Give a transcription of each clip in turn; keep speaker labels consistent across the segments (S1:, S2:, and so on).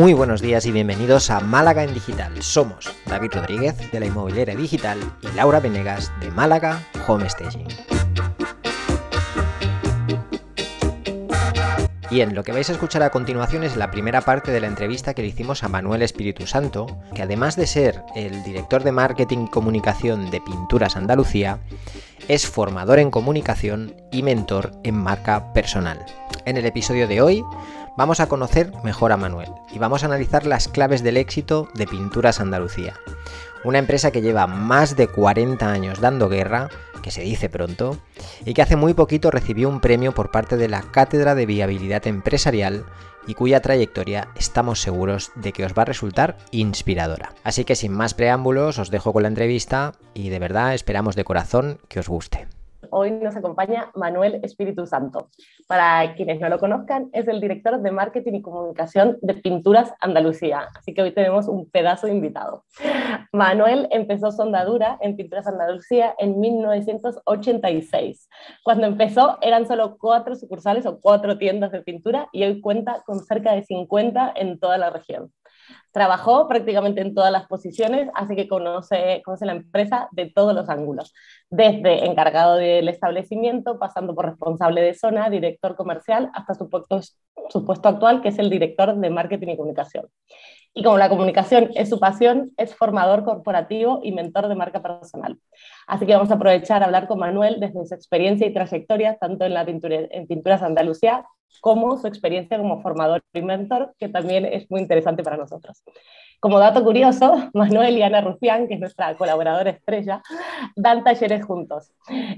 S1: Muy buenos días y bienvenidos a Málaga en Digital. Somos David Rodríguez de la Inmobiliaria Digital y Laura Venegas de Málaga Home Staging. Bien, lo que vais a escuchar a continuación es la primera parte de la entrevista que le hicimos a Manuel Espíritu Santo, que además de ser el director de marketing y comunicación de Pinturas Andalucía, es formador en comunicación y mentor en marca personal. En el episodio de hoy vamos a conocer mejor a Manuel y vamos a analizar las claves del éxito de Pinturas Andalucía, una empresa que lleva más de 40 años dando guerra, que se dice pronto, y que hace muy poquito recibió un premio por parte de la Cátedra de Viabilidad Empresarial y cuya trayectoria estamos seguros de que os va a resultar inspiradora. Así que sin más preámbulos os dejo con la entrevista y de verdad esperamos de corazón que os guste
S2: hoy nos acompaña Manuel Espíritu Santo. Para quienes no lo conozcan, es el director de marketing y comunicación de Pinturas Andalucía, así que hoy tenemos un pedazo de invitado. Manuel empezó soldadura en Pinturas Andalucía en 1986. Cuando empezó eran solo cuatro sucursales o cuatro tiendas de pintura y hoy cuenta con cerca de 50 en toda la región. Trabajó prácticamente en todas las posiciones, así que conoce, conoce la empresa de todos los ángulos, desde encargado del establecimiento, pasando por responsable de zona, director comercial, hasta su puesto, su puesto actual, que es el director de marketing y comunicación. Y como la comunicación es su pasión, es formador corporativo y mentor de marca personal. Así que vamos a aprovechar a hablar con Manuel desde su experiencia y trayectoria, tanto en, la pintura, en Pinturas Andalucía como su experiencia como formador y mentor, que también es muy interesante para nosotros. Como dato curioso, Manuel y Ana Rufián, que es nuestra colaboradora estrella, dan talleres juntos.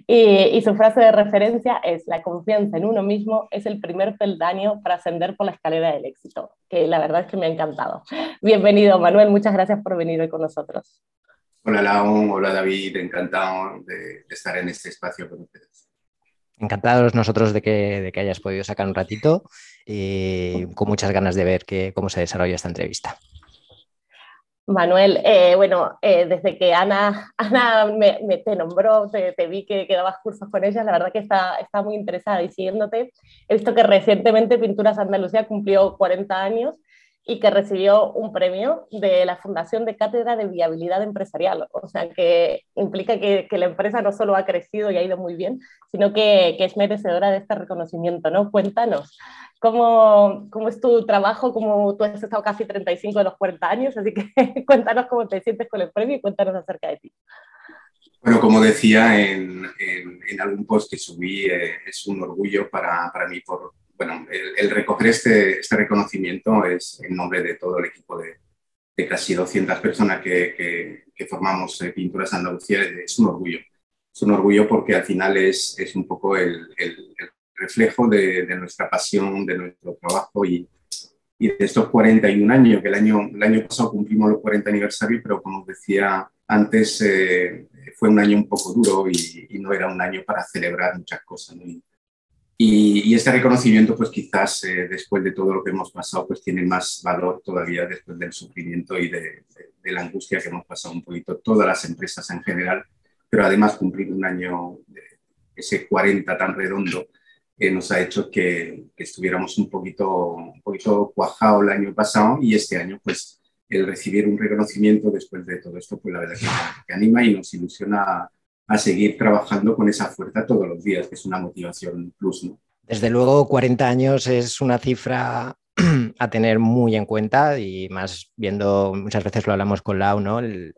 S2: Y, su frase de referencia es, la confianza en uno mismo es el primer peldaño para ascender por la escalera del éxito, que la verdad es que me ha encantado. Bienvenido, Manuel, muchas gracias por venir hoy con nosotros.
S3: Hola, Lau, hola, David, encantado de, estar en este espacio con ustedes.
S1: Encantados nosotros de que, de que hayas podido sacar un ratito y con muchas ganas de ver que, cómo se desarrolla esta entrevista.
S2: Manuel, eh, bueno, eh, desde que Ana, Ana me, te nombró, te, vi que, que, dabas cursos con ella, la verdad que está, está muy interesada y siguiéndote. He visto que recientemente Pinturas Andalucía cumplió 40 años y que recibió un premio de la Fundación de Cátedra de Viabilidad Empresarial. O sea, que implica que, que la empresa no solo ha crecido y ha ido muy bien, sino que, que es merecedora de este reconocimiento. ¿no? Cuéntanos, ¿cómo, ¿cómo, es tu trabajo? Como tú has estado casi 35 de los 40 años, así que cuéntanos cómo te sientes con el premio y cuéntanos acerca de ti.
S3: Bueno, como decía en, en, algún post que subí, eh, es un orgullo para, para mí por, bueno, el, recoger este, este, reconocimiento es en nombre de todo el equipo de, casi 200 personas que, formamos eh, Pinturas Andalucía, es un orgullo. Es un orgullo porque al final es, es un poco el, reflejo de, nuestra pasión, de nuestro trabajo y, y, de estos 41 años, que el año, el año pasado cumplimos los 40 aniversarios, pero como os decía antes, eh, fue un año un poco duro y, no era un año para celebrar muchas cosas. Y, este reconocimiento, pues quizás eh, después de todo lo que hemos pasado, pues tiene más valor todavía después del sufrimiento y de, la angustia que hemos pasado un poquito todas las empresas en general, pero además cumplir un año, ese 40 tan redondo, que nos ha hecho que, estuviéramos un poquito, un poquito cuajados el año pasado y este año, pues el recibir un reconocimiento después de todo esto, pues la verdad que, que anima y nos ilusiona a seguir trabajando con esa fuerza todos los días, que es una motivación plus.
S1: Desde luego, 40 años es una cifra a tener muy en cuenta y más viendo, muchas veces lo hablamos con Lau, ¿no? El,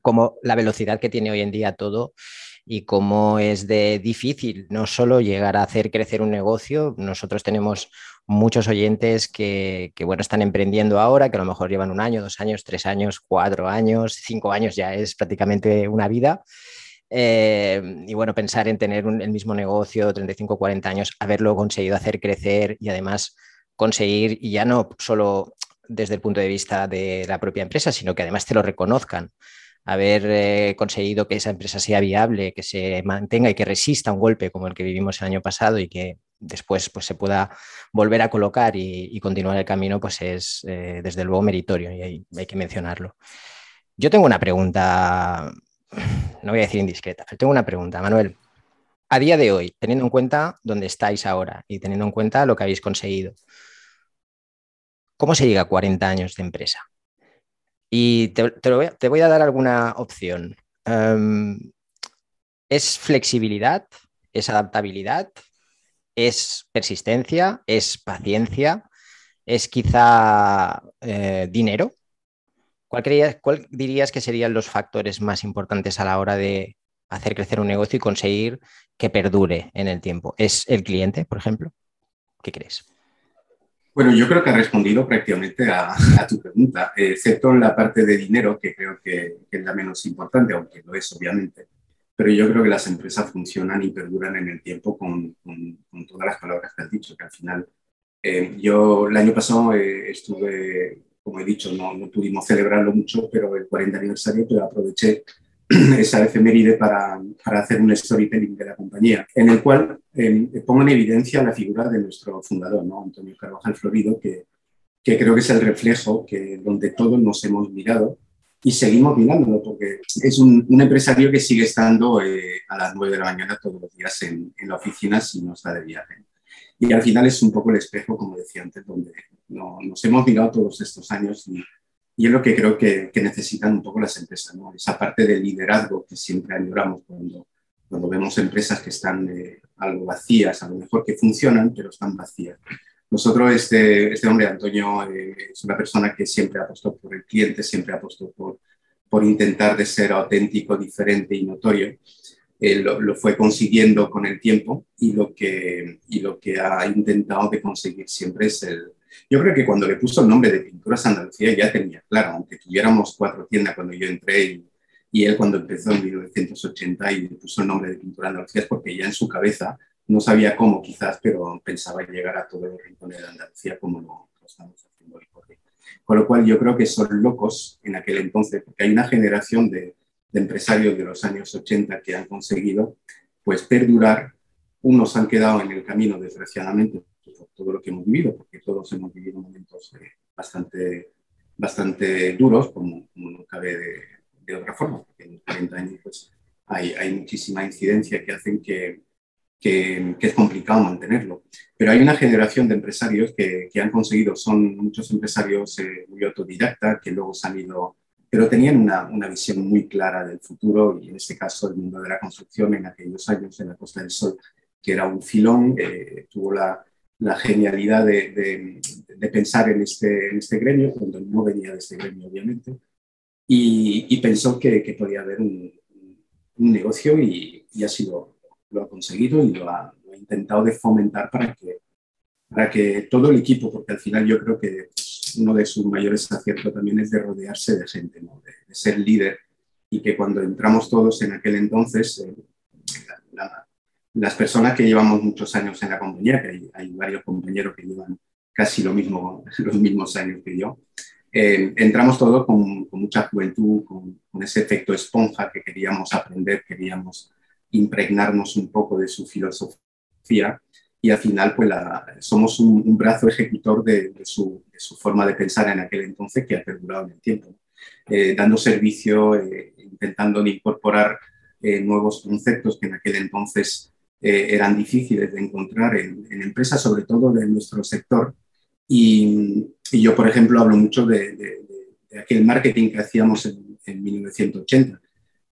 S1: como la velocidad que tiene hoy en día todo y cómo es de difícil no solo llegar a hacer crecer un negocio, nosotros tenemos muchos oyentes que, bueno, están emprendiendo ahora, que a lo mejor llevan un año, dos años, tres años, cuatro años, cinco años, ya es prácticamente una vida. Eh, y bueno, pensar en tener el mismo negocio, 35, 40 años, haberlo conseguido hacer crecer y además conseguir, y ya no solo desde el punto de vista de la propia empresa, sino que además te lo reconozcan haber eh, conseguido que esa empresa sea viable, que se mantenga y que resista un golpe como el que vivimos el año pasado y que después pues, se pueda volver a colocar y, continuar el camino, pues es eh, desde luego meritorio y hay, hay, que mencionarlo. Yo tengo una pregunta, no voy a decir indiscreta, pero tengo una pregunta, Manuel. A día de hoy, teniendo en cuenta dónde estáis ahora y teniendo en cuenta lo que habéis conseguido, ¿cómo se llega a 40 años de empresa? Y te, voy, a dar alguna opción. Em, ¿Es flexibilidad? ¿Es adaptabilidad? ¿Es persistencia? ¿Es paciencia? ¿Es quizá eh, dinero? ¿Cuál, ¿Cuál dirías que serían los factores más importantes a la hora de hacer crecer un negocio y conseguir que perdure en el tiempo? ¿Es el cliente, por ejemplo? ¿Qué crees?
S3: Bueno, yo creo que ha respondido prácticamente a, tu pregunta, excepto en la parte de dinero, que creo que, es la menos importante, aunque lo es obviamente. Pero yo creo que las empresas funcionan y perduran en el tiempo con, todas las palabras que has dicho, que al final eh, yo el año pasado eh, estuve, como he dicho, no, no, pudimos celebrarlo mucho, pero el 40 aniversario, pero aproveché esa efeméride para, para, hacer un storytelling de la compañía, en el cual eh, pongo en evidencia la figura de nuestro fundador. Antonio Carvajal Florido, que, que creo que es el reflejo que, donde todos nos hemos mirado y seguimos mirándolo, porque es un, empresario que sigue estando eh, a las 9 de la mañana todos los días en, en, la oficina si no está de viaje. Y al final es un poco el espejo, como decía antes, donde no, nos hemos mirado todos estos años y es lo que creo que, necesitan un poco las empresas, ¿no? esa parte de liderazgo que siempre añoramos cuando, cuando vemos empresas que están eh, algo vacías, a lo mejor que funcionan, pero están vacías. Nosotros, este, este hombre, Antonio, eh, es una persona que siempre ha apostado por el cliente, siempre ha apostado por, por intentar de ser auténtico, diferente y notorio. Lo, lo, fue consiguiendo con el tiempo y lo, que, y lo que ha intentado de conseguir siempre es el, yo creo que cuando le puso el nombre de Pinturas Andalucía ya tenía claro, aunque tuviéramos cuatro tiendas cuando yo entré y, y él cuando empezó en 1980 y le puso el nombre de Pintura Andalucía es porque ya en su cabeza no sabía cómo quizás, pero pensaba llegar a todos los rincones de Andalucía como lo, estamos haciendo hoy por. Con lo cual yo creo que son locos en aquel entonces, porque hay una generación de, de empresarios de los años 80 que han conseguido pues perdurar, unos han quedado en el camino desgraciadamente por todo lo que hemos vivido, porque todos hemos vivido momentos eh, bastante, bastante duros, como, no cabe de, otra forma, porque en 40 años pues, hay, hay muchísima incidencia que hacen que, que, es complicado mantenerlo. Pero hay una generación de empresarios que, que han conseguido, son muchos empresarios eh, muy autodidactas, que luego se han ido, pero tenían una, una, visión muy clara del futuro y en este caso el mundo de la construcción en aquellos años en la Costa del Sol, que era un filón, eh, tuvo la, la genialidad de, de, pensar en este, en este gremio, cuando no venía de este gremio, obviamente, y, y pensó que, que, podía haber un, un negocio y, y, así lo, lo, ha conseguido y lo ha, lo ha, intentado de fomentar para que, para que todo el equipo, porque al final yo creo que uno de sus mayores aciertos también es de rodearse de gente, ¿no? de, de, ser líder y que cuando entramos todos en aquel entonces, eh, la, las personas que llevamos muchos años en la compañía, que hay, varios compañeros que llevan casi lo mismo, los mismos años que yo, eh, entramos todos con, mucha juventud, con, ese efecto esponja que queríamos aprender, queríamos impregnarnos un poco de su filosofía y al final pues somos un, brazo ejecutor de, su, forma de pensar en aquel entonces que ha perdurado en el tiempo, eh, dando servicio, eh, intentando incorporar nuevos conceptos que en aquel entonces eh, eran difíciles de encontrar en, empresas, sobre todo de nuestro sector. Y, yo, por ejemplo, hablo mucho de, aquel marketing que hacíamos en, en, 1980.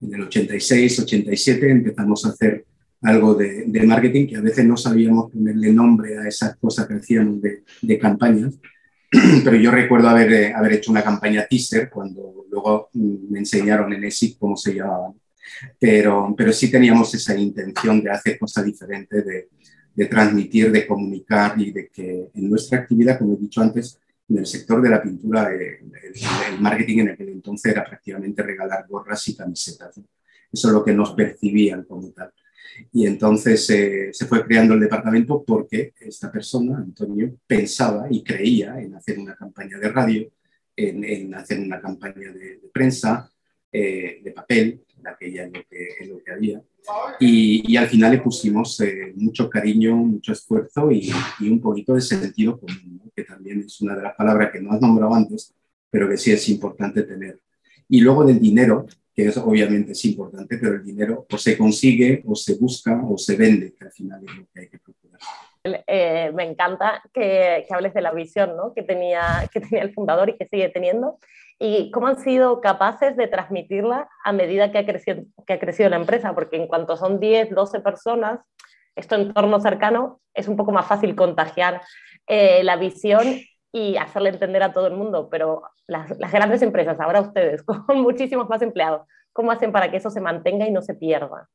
S3: En el 86, 87 empezamos a hacer algo de, marketing que a veces no sabíamos ponerle nombre a esas cosas que hacíamos de, campañas. Pero yo recuerdo haber, eh, haber hecho una campaña teaser cuando luego me enseñaron en ESIC cómo se llamaba pero, pero sí teníamos esa intención de hacer cosas diferentes, de, de transmitir, de comunicar y de que en nuestra actividad, como he dicho antes, en el sector de la pintura, eh, el, marketing en aquel entonces era prácticamente regalar gorras y camisetas. Eso es lo que nos percibían como tal. Y entonces eh, se fue creando el departamento porque esta persona, Antonio, pensaba y creía en hacer una campaña de radio, en, en hacer una campaña de, de prensa, eh, de papel, aquella es lo que, había. Y, al final le pusimos eh, mucho cariño, mucho esfuerzo y, un poquito de sentido común, que también es una de las palabras que no has nombrado antes, pero que sí es importante tener. Y luego del dinero, que es, obviamente es importante, pero el dinero o se consigue, o se busca, o se vende, que al final es lo que hay que.
S2: Eh, me encanta que, hables de la visión ¿no? que, tenía, que el fundador y que sigue teniendo y cómo han sido capaces de transmitirla a medida que ha crecido, que la empresa, porque en cuanto son 10, 12 personas, esto entorno cercano, es un poco más fácil contagiar eh, la visión y hacerle entender a todo el mundo, pero las, grandes empresas, ahora ustedes, con muchísimos más empleados, ¿cómo hacen para que eso se mantenga y no se pierda?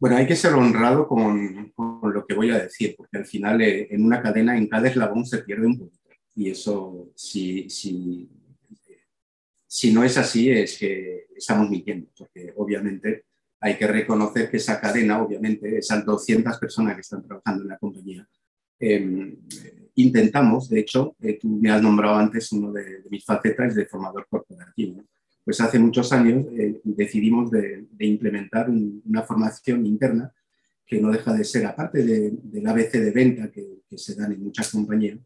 S3: Bueno, hay que ser honrado con, con lo que voy a decir, porque al final eh, en una cadena, en cada eslabón se pierde un poquito. Y eso, si, si, si no es así, es que estamos mintiendo, porque obviamente hay que reconocer que esa cadena, obviamente, esas 200 personas que están trabajando en la compañía, em, intentamos, de hecho, eh, tú me has nombrado antes uno de, mis facetas de formador corporativo pues hace muchos años eh, decidimos de, implementar una formación interna que no deja de ser, aparte del ABC de venta que, se dan en muchas compañías,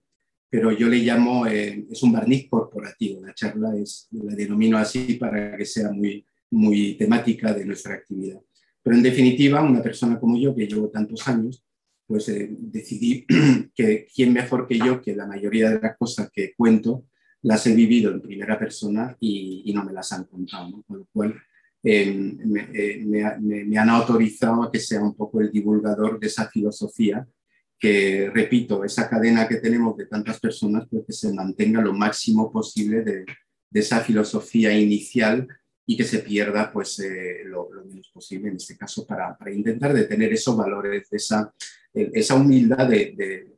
S3: pero yo le llamo, eh, es un barniz corporativo, la charla es, la denomino así para que sea muy, muy temática de nuestra actividad. Pero en definitiva, una persona como yo, que llevo tantos años, pues eh, decidí que quién mejor que yo, que la mayoría de las cosas que cuento, las he vivido en primera persona y, no me las han contado, con lo cual em, eh, me, han autorizado a que sea un poco el divulgador de esa filosofía que, repito, esa cadena que tenemos de tantas personas, pues que se mantenga lo máximo posible de, esa filosofía inicial y que se pierda pues, eh, lo, menos posible, en este caso, para, intentar detener esos valores, esa, esa humildad de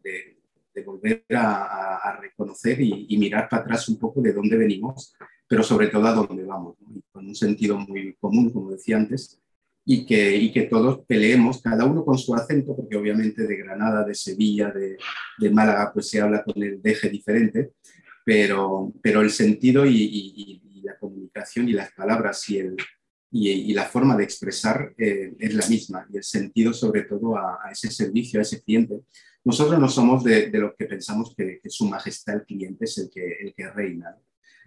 S3: volver a, reconocer y, mirar para atrás un poco de dónde venimos, pero sobre todo a dónde vamos, con un sentido muy común, como decía antes, y que, y que todos peleemos, cada uno con su acento, porque obviamente de Granada, de Sevilla, de, de Málaga, pues se habla con el deje diferente, pero, pero el sentido y, la comunicación y las palabras y, el, y, la forma de expresar eh, es la misma, y el sentido sobre todo a, a ese servicio, a ese cliente, nosotros no somos de, de los que pensamos que, su majestad el cliente es el que, el que reina.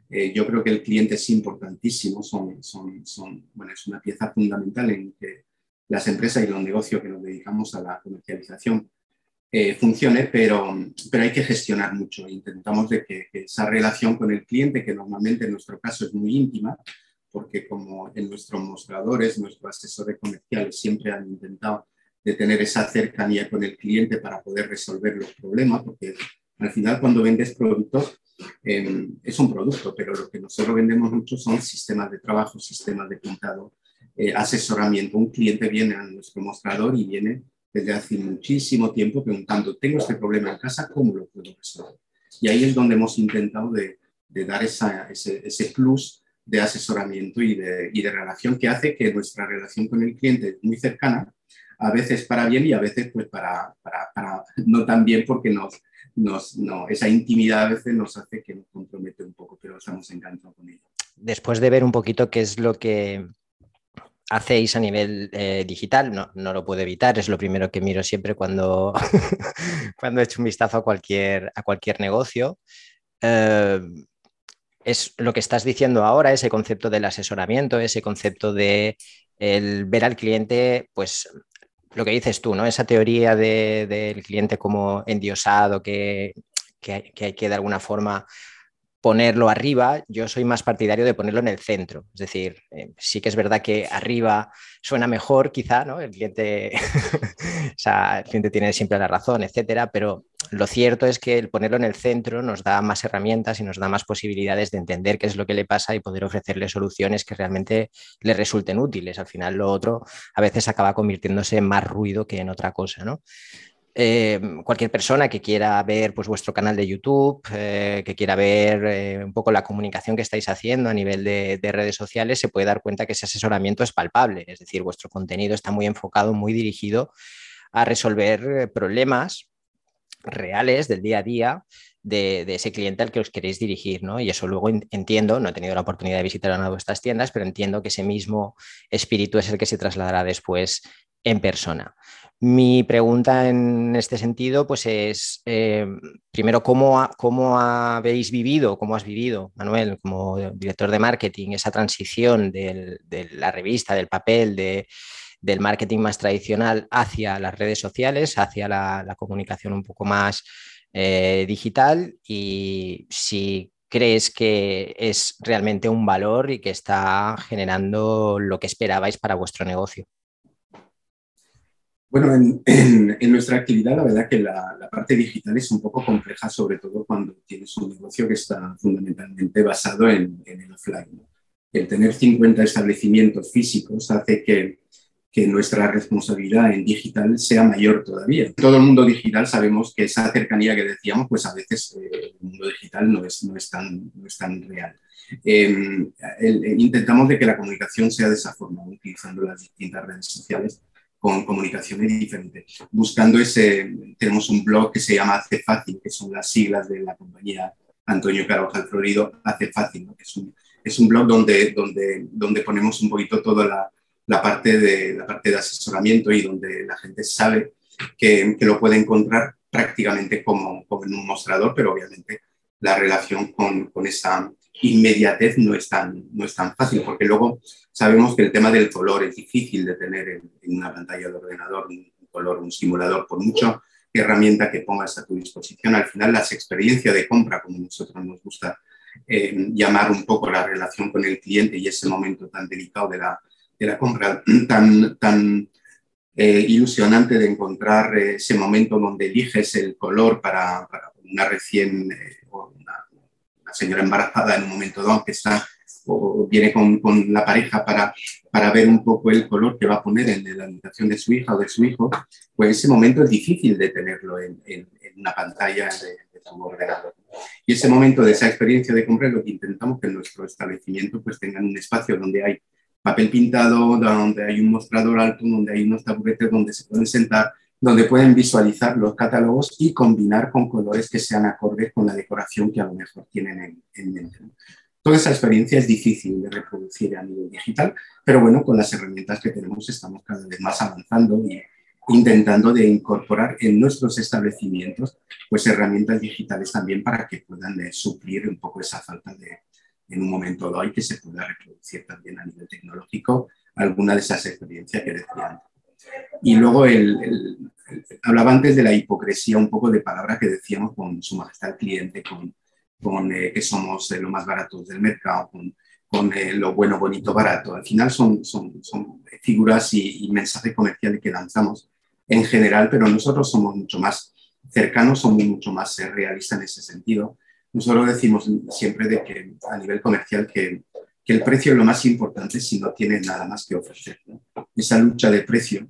S3: Eh, yo creo que el cliente es importantísimo, son, son, son, bueno, es una pieza fundamental en que las empresas y los negocios que nos dedicamos a la comercialización eh, funcione, pero, pero hay que gestionar mucho. Intentamos de que, que, esa relación con el cliente, que normalmente en nuestro caso es muy íntima, porque como en nuestros mostradores, nuestros asesores comerciales siempre han intentado de tener esa cercanía con el cliente para poder resolver los problemas, porque al final cuando vendes productos em, es un producto, pero lo que nosotros vendemos mucho son sistemas de trabajo, sistemas de pintado, eh, asesoramiento. Un cliente viene a nuestro mostrador y viene desde hace muchísimo tiempo preguntando, tengo este problema en casa, ¿cómo lo puedo resolver? Y ahí es donde hemos intentado de, de dar esa, ese, ese, plus de asesoramiento y de, y de relación que hace que nuestra relación con el cliente es muy cercana, a veces para bien y a veces pues para, para, no tan bien porque nos, nos, no, esa intimidad a veces nos hace que nos compromete un poco, pero estamos encantados con ello.
S1: Después de ver un poquito qué es lo que hacéis a nivel eh, digital, no, no, lo puedo evitar, es lo primero que miro siempre cuando, cuando echo un vistazo a cualquier, a cualquier negocio. Eh, es lo que estás diciendo ahora, ese concepto del asesoramiento, ese concepto de el ver al cliente, pues lo que dices tú, ¿no? Esa teoría del cliente como endiosado, que, que, hay que de alguna forma ponerlo arriba, yo soy más partidario de ponerlo en el centro. Es decir, eh, sí que es verdad que arriba suena mejor, quizá, ¿no? El cliente, o sea, el cliente tiene siempre la razón, etcétera, pero lo cierto es que el ponerlo en el centro nos da más herramientas y nos da más posibilidades de entender qué es lo que le pasa y poder ofrecerle soluciones que realmente le resulten útiles. Al final, lo otro a veces acaba convirtiéndose en más ruido que en otra cosa, ¿no? Eh, cualquier persona que quiera ver pues, vuestro canal de YouTube, eh, que quiera ver eh, un poco la comunicación que estáis haciendo a nivel de, redes sociales, se puede dar cuenta que ese asesoramiento es palpable. Es decir, vuestro contenido está muy enfocado, muy dirigido a resolver problemas reales del día a día de, ese cliente al que os queréis dirigir, ¿no? Y eso luego entiendo, no he tenido la oportunidad de visitar una de vuestras tiendas, pero entiendo que ese mismo espíritu es el que se trasladará después en persona. Mi pregunta en este sentido pues es, eh, primero, ¿cómo, ¿cómo, habéis vivido, cómo has vivido, Manuel, como director de marketing, esa transición de la revista, del papel, del marketing más tradicional hacia las redes sociales, hacia la, comunicación un poco más eh, digital? Y si crees que es realmente un valor y que está generando lo que esperabais para vuestro negocio.
S3: Bueno, en, nuestra actividad la verdad que la, parte digital es un poco compleja, sobre todo cuando tienes un negocio que está fundamentalmente basado en, el offline. El tener 50 establecimientos físicos hace que, nuestra responsabilidad en digital sea mayor todavía. Todo el mundo digital sabemos que esa cercanía que decíamos, pues a veces eh, el mundo digital no es, no es, tan, no es tan real. Em, intentamos de que la comunicación sea de esa forma, utilizando las distintas redes sociales con comunicaciones diferentes. Buscando ese, tenemos un blog que se llama Hace Fácil, que son las siglas de la compañía Antonio Carvajal Florido, Hace Fácil, que es un, es un blog donde, donde, donde ponemos un poquito toda la, la, parte de, la parte de asesoramiento y donde la gente sabe que, que lo puede encontrar prácticamente como, como, en un mostrador, pero obviamente la relación con, con esa inmediatez no es, tan, no es tan fácil, porque luego sabemos que el tema del color es difícil de tener en, una pantalla de ordenador, un, color, un simulador, por mucho herramienta que pongas a tu disposición. Al final, las experiencias de compra, como nosotros nos gusta eh, llamar un poco la relación con el cliente y ese momento tan delicado de la, de la compra, tan, tan eh, ilusionante de encontrar ese momento donde eliges el color para, una recién eh, señora embarazada en un momento dado que está o viene con, con, la pareja para, para ver un poco el color que va a poner en la habitación de su hija o de su hijo, pues ese momento es difícil de tenerlo en, en, una pantalla de, de ordenador. Y ese momento de esa experiencia de compra es lo que intentamos que en nuestro establecimiento pues tengan un espacio donde hay papel pintado, donde hay un mostrador alto, donde hay unos taburetes donde se pueden sentar, donde pueden visualizar los catálogos y combinar con colores que sean acordes con la decoración que a lo mejor tienen en, mente. Toda esa experiencia es difícil de reproducir a nivel digital, pero bueno, con las herramientas que tenemos estamos cada vez más avanzando y intentando de incorporar en nuestros establecimientos pues herramientas digitales también para que puedan eh, suplir un poco esa falta de en un momento dado y que se pueda reproducir también a nivel tecnológico alguna de esas experiencias que decía antes. Y luego el, hablaba antes de la hipocresía, un poco de palabras que decíamos con su majestad el cliente, con, con eh, que somos eh, lo más baratos del mercado, con, con eh, lo bueno, bonito, barato. Al final son, son, son figuras y, y, mensajes comerciales que lanzamos en general, pero nosotros somos mucho más cercanos, somos mucho más realistas en ese sentido. Nosotros decimos siempre de que a nivel comercial que, que el precio es lo más importante si no tienes nada más que ofrecer. Esa lucha de precio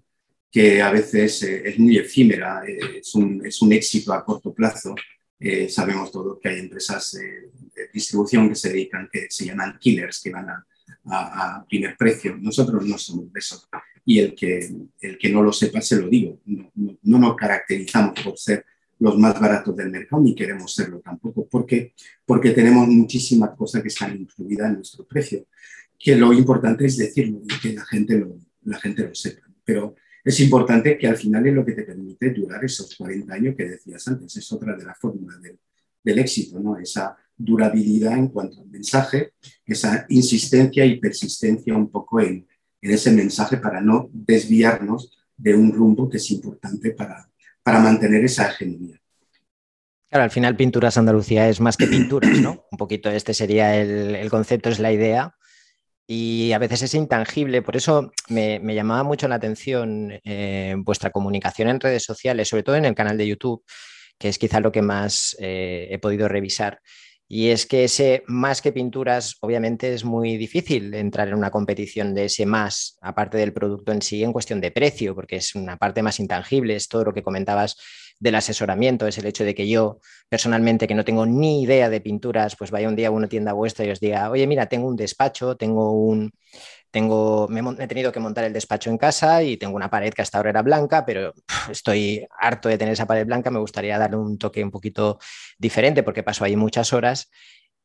S3: que a veces eh, es muy efímera, eh, es, un, es, un, éxito a corto plazo. Eh, sabemos todos que hay empresas de distribución que se dedican, que se llaman killers, que van a, a, primer precio. Nosotros no somos de eso. Y el que, el que no lo sepa, se lo digo. No, no, nos caracterizamos por ser los más baratos del mercado, ni queremos serlo tampoco, porque, porque tenemos muchísimas cosas que están incluidas en nuestro precio. Que lo importante es decirlo y que la gente lo, la gente lo sepa. Pero es importante que al final es lo que te permite durar esos 40 años que decías antes. Es otra de las fórmulas del, del éxito, ¿no? Esa durabilidad en cuanto al mensaje, esa insistencia y persistencia un poco en, en ese mensaje para no desviarnos de un rumbo que es importante para, para mantener esa hegemonía.
S1: Claro, al final Pinturas Andalucía es más que pinturas, ¿no? Un poquito este sería el, concepto, es la idea, y a veces es intangible. Por eso me, llamaba mucho la atención eh, vuestra comunicación en redes sociales, sobre todo en el canal de YouTube, que es quizá lo que más eh, he podido revisar. Y es que ese más que pinturas, obviamente es muy difícil entrar en una competición de ese más, aparte del producto en sí, en cuestión de precio, porque es una parte más intangible, es todo lo que comentabas del asesoramiento, es el hecho de que yo personalmente, que no tengo ni idea de pinturas, pues vaya un día a una tienda vuestra y os diga, oye, mira, tengo un despacho, tengo un... Tengo, me, he tenido que montar el despacho en casa y tengo una pared que hasta ahora era blanca, pero estoy harto de tener esa pared blanca, me gustaría darle un toque un poquito diferente porque paso ahí muchas horas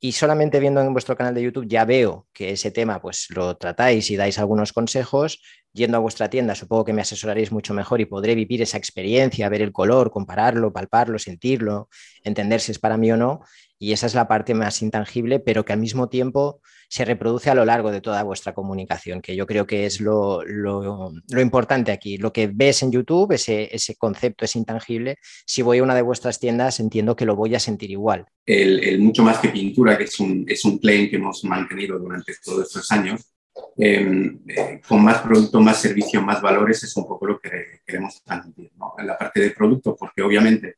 S1: y solamente viendo en vuestro canal de YouTube ya veo que ese tema pues lo tratáis y dais algunos consejos. Yendo a vuestra tienda supongo que me asesoraréis mucho mejor y podré vivir esa experiencia, ver el color, compararlo, palparlo, sentirlo, entender si es para mí o no. Y esa es la parte más intangible, pero que al mismo tiempo se reproduce a lo largo de toda vuestra comunicación, que yo creo que es lo, importante aquí. Lo que ves en YouTube, ese, ese, concepto es intangible. Si voy a una de vuestras tiendas, entiendo que lo voy a sentir igual.
S3: El, mucho más que pintura, que es un, es un claim que hemos mantenido durante todos estos años, em, eh, con más producto, más servicio, más valores, es un poco lo que queremos transmitir. En la parte de producto, porque obviamente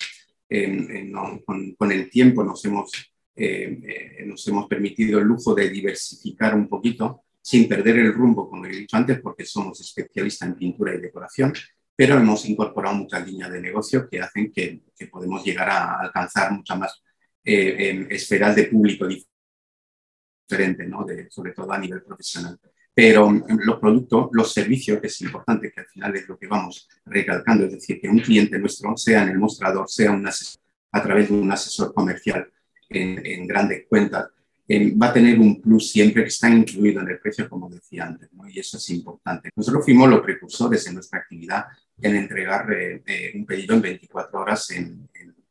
S3: em, con, con, el tiempo nos hemos eh, eh, nos hemos permitido el lujo de diversificar un poquito sin perder el rumbo, como he dicho antes, porque somos especialistas en pintura y decoración, pero hemos incorporado muchas líneas de negocio que hacen que, que podemos llegar a alcanzar muchas más eh, esferas de público diferente, ¿no? sobre todo a nivel profesional. Pero los productos, los servicios, que es importante, que al final es lo que vamos recalcando, es decir, que un cliente nuestro, sea en el mostrador, sea un asesor, a través de un asesor comercial, en, grandes cuentas, va a tener un plus siempre que está incluido en el precio, como decía antes, y eso es importante. Nosotros fuimos los precursores en nuestra actividad en entregar eh, eh, un pedido en 24 horas en,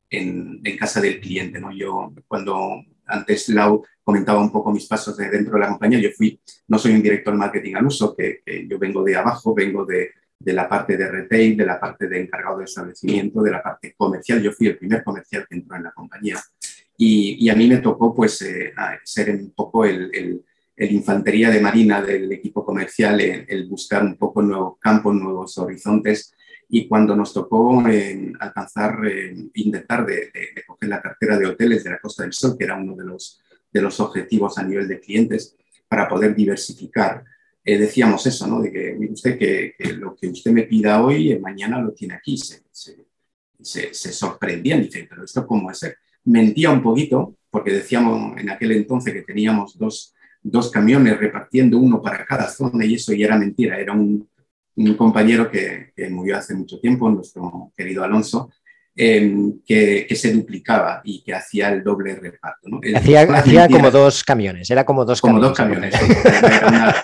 S3: en, en, casa del cliente. ¿no? Yo, cuando antes Lau comentaba un poco mis pasos de dentro de la compañía, yo fui, no soy un director marketing al uso, que, que yo vengo de abajo, vengo de, de la parte de retail, de la parte de encargado de establecimiento, de la parte comercial. Yo fui el primer comercial que entró en la compañía y, a mí me tocó pues eh, ser un poco el, el, infantería de marina del equipo comercial, el, buscar un poco nuevos campos, nuevos horizontes. Y cuando nos tocó eh, alcanzar, eh, intentar de, coger la cartera de hoteles de la Costa del Sol, que era uno de los, de los objetivos a nivel de clientes, para poder diversificar, decíamos eso, ¿no? De que usted que, lo que usted me pida hoy, mañana lo tiene aquí. Se, se, se, se sorprendían, dice, pero esto cómo es ser mentía un poquito, porque decíamos en aquel entonces que teníamos dos, dos camiones repartiendo uno para cada zona y eso ya era mentira, era un, un compañero que, que, murió hace mucho tiempo, nuestro querido Alonso, em, que, que, se duplicaba y que hacía el doble reparto. ¿no?
S1: Hacía, hacía como dos camiones, era como dos
S3: como
S1: camiones.
S3: Dos camiones. Una,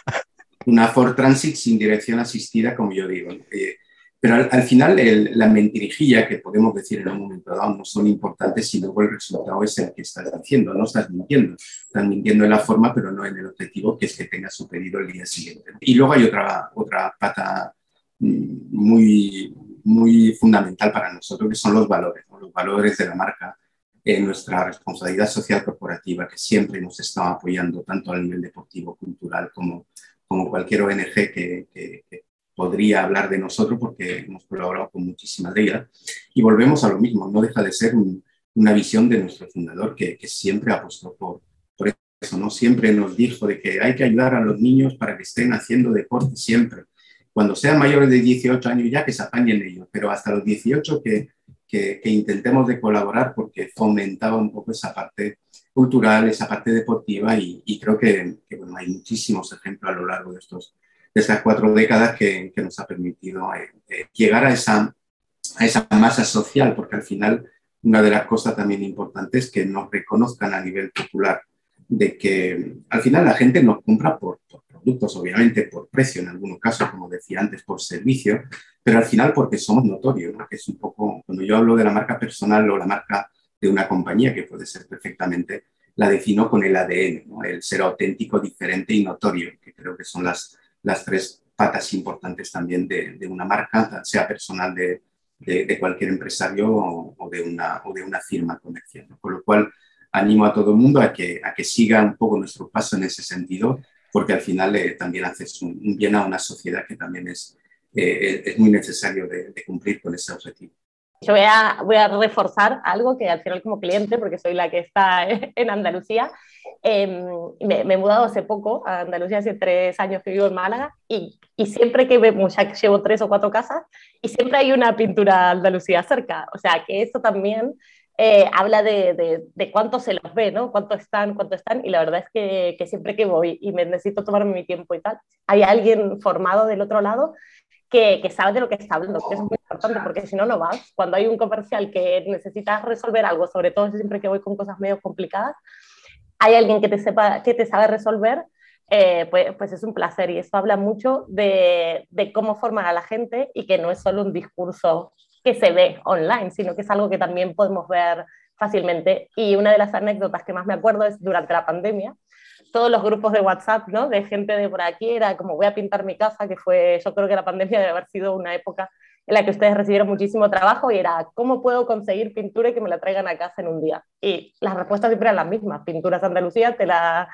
S3: una, Ford Transit sin dirección asistida, como yo digo. Eh, pero al, final la mentirijilla que podemos decir en un momento dado no son importantes si luego el resultado es el que estás diciendo, no estás mintiendo. Estás mintiendo en la forma, pero no en el objetivo, que es que tengas su pedido el día siguiente. Y luego hay otra, otra pata mm, muy, muy fundamental para nosotros, que son los valores, los valores de la marca, en nuestra responsabilidad social corporativa, que siempre nos está apoyando tanto a nivel deportivo, cultural, como, como cualquier ONG que, que, que podría hablar de nosotros porque hemos colaborado con muchísimas de ellas. Y volvemos a lo mismo, no deja de ser una visión de nuestro fundador que, siempre apostó por, por eso, ¿no? Siempre nos dijo de que hay que ayudar a los niños para que estén haciendo deporte siempre. Cuando sean mayores de 18 años ya que se apañen ellos, pero hasta los 18 que, que, intentemos de colaborar porque fomentaba un poco esa parte cultural, esa parte deportiva y, y creo que, bueno, hay muchísimos ejemplos a lo largo de estos de esas cuatro décadas que, que nos ha permitido eh, eh, llegar a esa, a esa masa social, porque al final una de las cosas también importantes es que nos reconozcan a nivel popular, de que al final la gente nos compra por, productos, obviamente por precio en algunos casos, como decía antes, por servicio, pero al final porque somos notorios, que es un poco, cuando yo hablo de la marca personal o la marca de una compañía, que puede ser perfectamente, la defino con el ADN, el ser auténtico, diferente y notorio, que creo que son las, las tres patas importantes también de, de una marca, sea personal de, de, cualquier empresario o, de una, o de una firma comercial. Con lo cual, animo a todo el mundo a que, a que siga un poco nuestro paso en ese sentido, porque al final eh, también haces un, bien a una sociedad que también es, eh, es muy necesario de, cumplir con ese objetivo.
S2: Yo voy a, voy a reforzar algo que al final como cliente, porque soy la que está en Andalucía, Em, me, he mudado hace poco a Andalucía, hace tres años que vivo en Málaga, y, y siempre que vemos, ya llevo tres o cuatro casas, y siempre hay una pintura Andalucía cerca. O sea, que eso también eh, habla de, de, cuánto se los ve, ¿no? Cuánto están, cuánto están, y la verdad es que, que, siempre que voy y me necesito tomarme mi tiempo y tal, hay alguien formado del otro lado que, que, sabe de lo que está hablando, que es muy importante, porque si no, no vas. Cuando hay un comercial que necesita resolver algo, sobre todo siempre que voy con cosas medio complicadas, hay alguien que te, sepa, que te sabe resolver, eh, pues, pues, es un placer y eso habla mucho de, de, cómo formar a la gente y que no es solo un discurso que se ve online, sino que es algo que también podemos ver fácilmente. Y una de las anécdotas que más me acuerdo es durante la pandemia, todos los grupos de WhatsApp, ¿no? De gente de por aquí, era como voy a pintar mi casa, que fue, yo creo que la pandemia debe haber sido una época en la que ustedes recibieron muchísimo trabajo y era, ¿cómo puedo conseguir pintura y que me la traigan a casa en un día? Y las respuestas siempre eran las mismas, Pinturas Andalucía te la,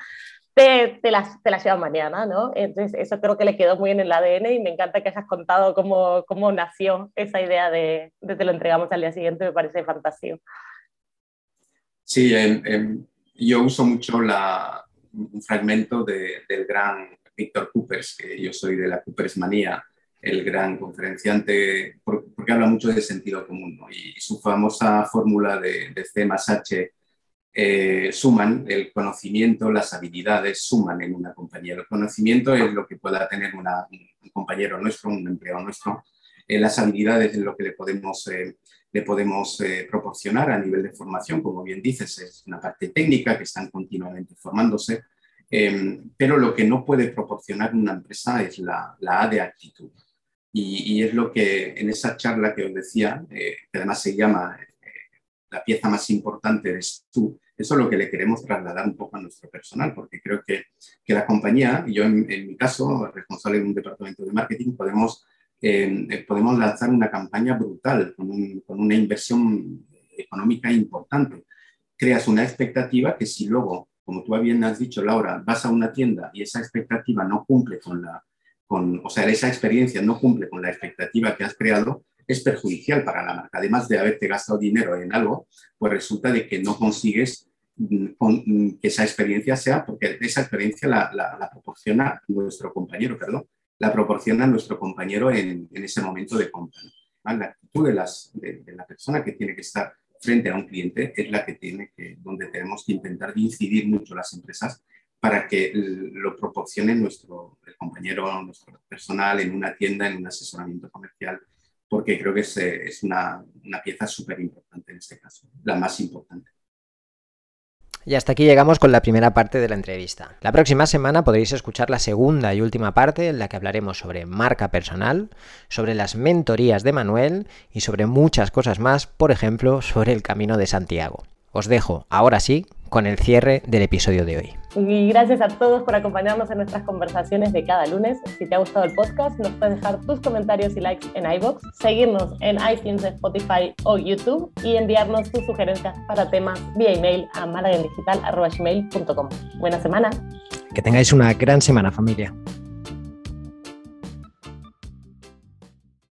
S2: te, te, las, te las lleva mañana, ¿no? Entonces, eso creo que le quedó muy en el ADN y me encanta que hayas contado cómo, cómo nació esa idea de, de te lo entregamos al día siguiente, me parece fantástico.
S3: Sí, yo uso mucho la, un fragmento de, del gran Víctor Coopers, que yo soy de la Coopers manía, el gran conferenciante, porque habla mucho de sentido común, y, su famosa fórmula de, C más H eh, suman el conocimiento, las habilidades suman en una compañía. El conocimiento es lo que pueda tener un compañero nuestro, un empleado nuestro. Eh, las habilidades es lo que le podemos, eh, le podemos proporcionar a nivel de formación. Como bien dices, es una parte técnica que están continuamente formándose. pero lo que no puede proporcionar una empresa es la, la A de actitud. Y, y, es lo que en esa charla que os decía, que además se llama la pieza más importante eres tú. Eso es lo que le queremos trasladar un poco a nuestro personal, porque creo que, que la compañía, y yo en, mi caso, responsable de un departamento de marketing, podemos, em, eh, podemos lanzar una campaña brutal con, con, una inversión económica importante. Creas una expectativa que si luego, como tú bien has dicho, Laura, vas a una tienda y esa expectativa no cumple con la, con, o sea, esa experiencia no cumple con la expectativa que has creado, es perjudicial para la marca. Además de haberte gastado dinero en algo, pues resulta de que no consigues mm, mm, que esa experiencia sea, porque esa experiencia la, proporciona nuestro compañero, perdón, la proporciona nuestro compañero en, ese momento de compra. La actitud de, las, de, la persona que tiene que estar frente a un cliente es la que tiene que, donde tenemos que intentar incidir mucho las empresas para que lo proporcione nuestro compañero, nuestro personal en una tienda, en un asesoramiento comercial, porque creo que es, eh, es una, una pieza súper importante en este caso, la más importante.
S1: Y hasta aquí llegamos con la primera parte de la entrevista. La próxima semana podréis escuchar la segunda y última parte en la que hablaremos sobre marca personal, sobre las mentorías de Manuel y sobre muchas cosas más, por ejemplo, sobre el Camino de Santiago. Os dejo, ahora sí, con el cierre del episodio de hoy.
S2: Y gracias a todos por acompañarnos en nuestras conversaciones de cada lunes. Si te ha gustado el podcast, nos puedes dejar tus comentarios y likes en iBox, seguirnos en iTunes, Spotify o YouTube y enviarnos tus sugerencias para temas vía email a malagendigital.com. Buena semana.
S1: Que tengáis una gran semana, familia.